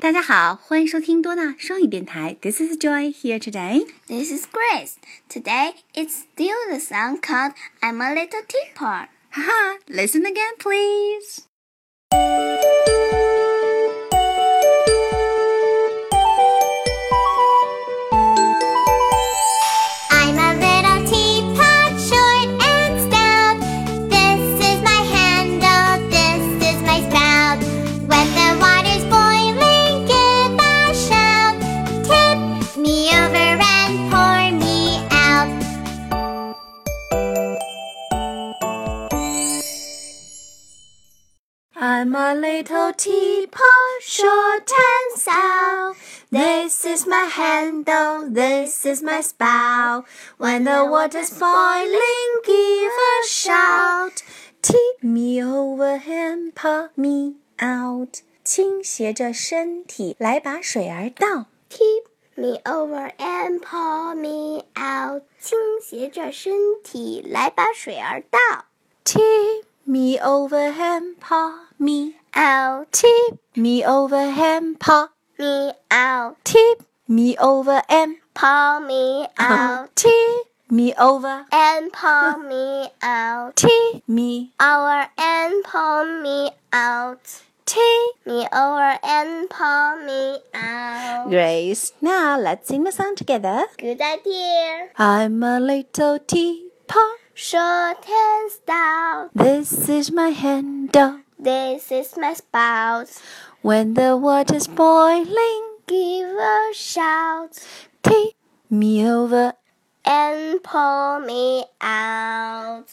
大家好，欢迎收听多纳双语电台。This is Joy here today. This is Grace. Today it's still the song called I'm a Little Teapot. Haha, listen again, please. Tip me over and pour me out. I'm a little teapot, short and stout. This is my handle, this is my spout. When the water's boiling, give a shout. Tip me over and pour me out. 倾斜着身体来把水儿倒。 Tip me over and pour me out. 倾斜着身体来把水儿倒。 Tip me over and pour me. Out Tip me over and pour. me out. Tip me over and Pour me out. Tip me over. and pull me out. Tip me. Over and pull me out. Tip. Me over and pull me out. Grace, now let's sing the song together. Good idea. I'm a little teapot. Short and stout. This is my handle. This is my spout. When the water's boiling, Give a shout tip me over. and pull me out.